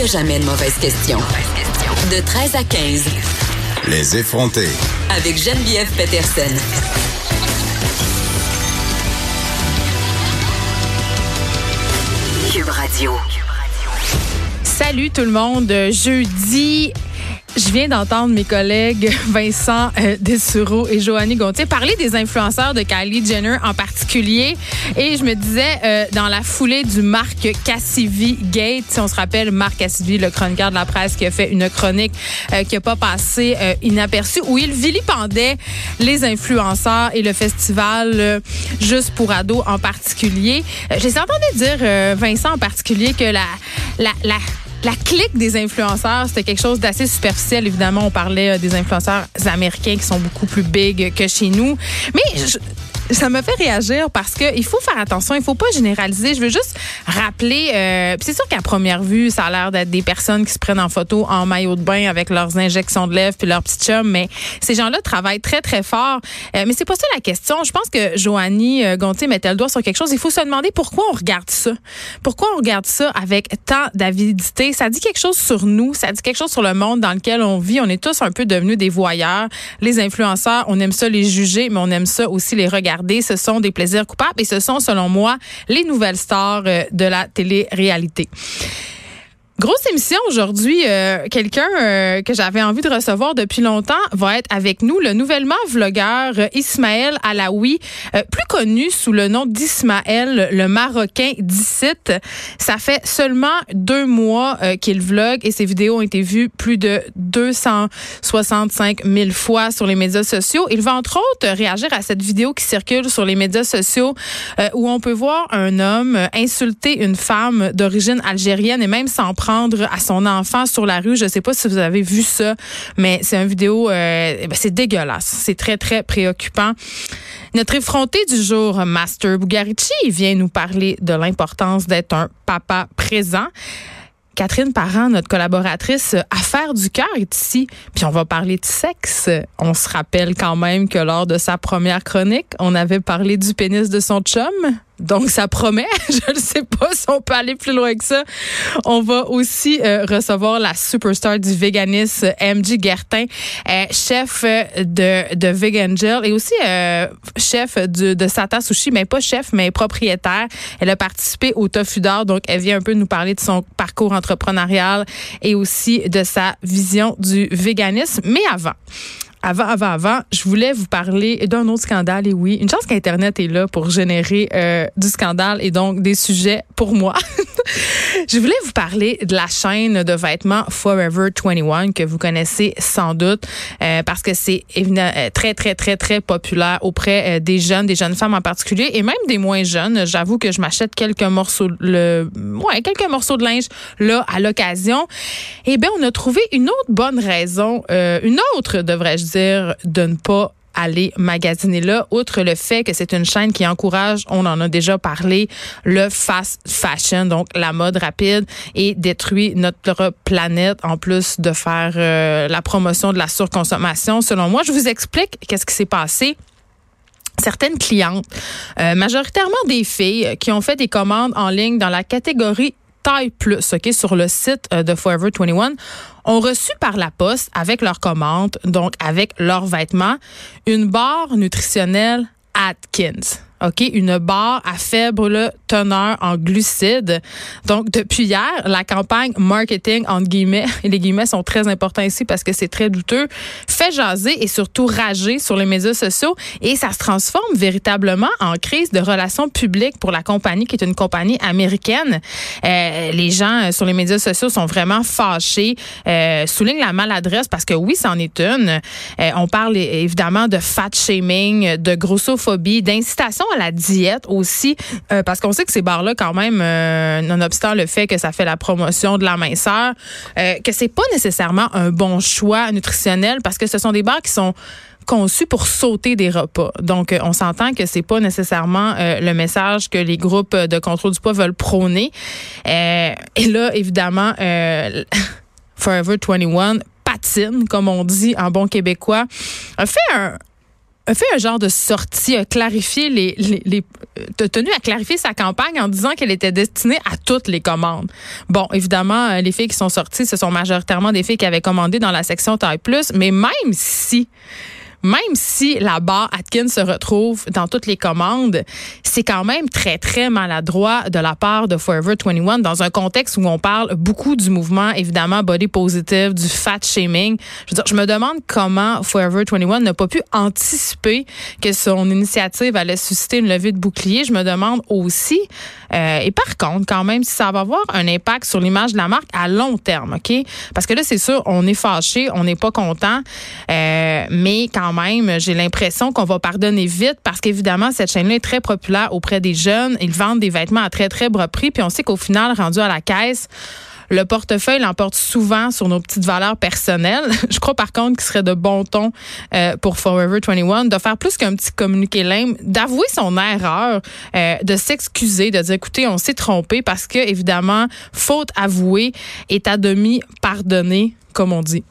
n'y a jamais de mauvaise question. De 13 à 15. Les effronter. Avec Geneviève Peterson. Cube Radio. Salut tout le monde. Jeudi je viens d'entendre mes collègues Vincent euh, Dessureau et Joanny Gontier parler des influenceurs de Kylie Jenner en particulier. Et je me disais, euh, dans la foulée du Marc Cassivi Gate, si on se rappelle, Marc Cassivi, le chroniqueur de la presse qui a fait une chronique euh, qui n'a pas passé euh, inaperçue, où il vilipendait les influenceurs et le festival euh, Juste pour ados en particulier. Euh, J'ai entendu dire, Vincent en particulier, que la, la, la la clique des influenceurs, c'était quelque chose d'assez superficiel. Évidemment, on parlait euh, des influenceurs américains qui sont beaucoup plus big que chez nous. Mais je, ça me fait réagir parce que il faut faire attention, il faut pas généraliser. Je veux juste rappeler, euh, c'est sûr qu'à première vue, ça a l'air d'être des personnes qui se prennent en photo en maillot de bain avec leurs injections de lèvres puis leurs petits chums, mais ces gens-là travaillent très très fort. Euh, mais c'est pas ça la question. Je pense que Joanie euh, Gontier mettait le doigt sur quelque chose. Il faut se demander pourquoi on regarde ça. Pourquoi on regarde ça avec tant d'avidité? Ça dit quelque chose sur nous, ça dit quelque chose sur le monde dans lequel on vit. On est tous un peu devenus des voyeurs. Les influenceurs, on aime ça les juger, mais on aime ça aussi les regarder ce sont des plaisirs coupables et ce sont, selon moi, les nouvelles stars euh, de la télé-réalité. Grosse émission aujourd'hui. Euh, Quelqu'un euh, que j'avais envie de recevoir depuis longtemps va être avec nous, le nouvellement vlogueur euh, Ismaël Alaoui, euh, plus connu sous le nom d'Ismaël, le Marocain d'Icite. Ça fait seulement deux mois euh, qu'il vlogue et ses vidéos ont été vues plus de 265 000 fois sur les médias sociaux. Il va entre autres réagir à cette vidéo qui circule sur les médias sociaux où on peut voir un homme insulter une femme d'origine algérienne et même s'en prendre à son enfant sur la rue. Je sais pas si vous avez vu ça, mais c'est une vidéo, euh, ben, c'est dégueulasse. C'est très, très préoccupant. Notre effronté du jour, Master Bugarici, vient nous parler de l'importance d'être un papa présent. Catherine Parent, notre collaboratrice Affaires du cœur est ici. Puis on va parler de sexe. On se rappelle quand même que lors de sa première chronique, on avait parlé du pénis de son chum. Donc, ça promet. Je ne sais pas si on peut aller plus loin que ça. On va aussi euh, recevoir la superstar du véganisme, MJ Gertin, euh, chef de, de Vegan Gel et aussi euh, chef de, de Sata Sushi, mais pas chef, mais propriétaire. Elle a participé au Tofu d'or, donc elle vient un peu nous parler de son parcours entrepreneurial et aussi de sa vision du véganisme. Mais avant, avant, avant, avant, je voulais vous parler d'un autre scandale. Et oui, une chance qu'Internet est là pour générer euh, du scandale et donc des sujets pour moi. je voulais vous parler de la chaîne de vêtements Forever 21 que vous connaissez sans doute euh, parce que c'est évidemment très, très, très, très populaire auprès euh, des jeunes, des jeunes femmes en particulier et même des moins jeunes. J'avoue que je m'achète quelques morceaux, le, ouais, quelques morceaux de linge là à l'occasion. Eh bien, on a trouvé une autre bonne raison, euh, une autre, devrais-je dire, de ne pas aller magasiner là, outre le fait que c'est une chaîne qui encourage, on en a déjà parlé, le fast fashion, donc la mode rapide, et détruit notre planète en plus de faire euh, la promotion de la surconsommation. Selon moi, je vous explique qu'est-ce qui s'est passé certaines clientes, euh, majoritairement des filles, qui ont fait des commandes en ligne dans la catégorie taille plus, OK, sur le site euh, de Forever 21, ont reçu par la poste avec leur commande, donc avec leurs vêtements, une barre nutritionnelle Atkins. OK, une barre à faible teneur en glucides. Donc, depuis hier, la campagne marketing, entre guillemets, et les guillemets sont très importants ici parce que c'est très douteux, fait jaser et surtout rager sur les médias sociaux et ça se transforme véritablement en crise de relations publiques pour la compagnie qui est une compagnie américaine. Euh, les gens euh, sur les médias sociaux sont vraiment fâchés, euh, soulignent la maladresse parce que oui, c'en est une. Euh, on parle évidemment de fat shaming, de grossophobie, d'incitation à la diète aussi, parce qu'on sait que ces bars-là, quand même, euh, nonobstant le fait que ça fait la promotion de la minceur, euh, que c'est pas nécessairement un bon choix nutritionnel parce que ce sont des bars qui sont conçus pour sauter des repas. Donc, euh, on s'entend que c'est pas nécessairement euh, le message que les groupes de contrôle du poids veulent prôner. Euh, et là, évidemment, Forever 21 patine, comme on dit en bon québécois, a fait un, a fait un genre de sortie, a clarifié les, les, les a tenu à clarifier sa campagne en disant qu'elle était destinée à toutes les commandes. Bon, évidemment, les filles qui sont sorties, ce sont majoritairement des filles qui avaient commandé dans la section taille plus, mais même si même si la barre Atkins se retrouve dans toutes les commandes, c'est quand même très, très maladroit de la part de Forever 21 dans un contexte où on parle beaucoup du mouvement, évidemment, body positive, du fat shaming. Je veux dire, je me demande comment Forever 21 n'a pas pu anticiper que son initiative allait susciter une levée de bouclier. Je me demande aussi, euh, et par contre, quand même, si ça va avoir un impact sur l'image de la marque à long terme, OK? Parce que là, c'est sûr, on est fâché, on n'est pas content, euh, mais quand même, j'ai l'impression qu'on va pardonner vite parce qu'évidemment, cette chaîne-là est très populaire auprès des jeunes. Ils vendent des vêtements à très, très bas prix. Puis on sait qu'au final, rendu à la caisse, le portefeuille l'emporte souvent sur nos petites valeurs personnelles. Je crois par contre qu'il serait de bon ton euh, pour Forever 21 de faire plus qu'un petit communiqué lame, d'avouer son erreur, euh, de s'excuser, de dire écoutez, on s'est trompé parce que évidemment, faute avouée est à demi pardonnée, comme on dit.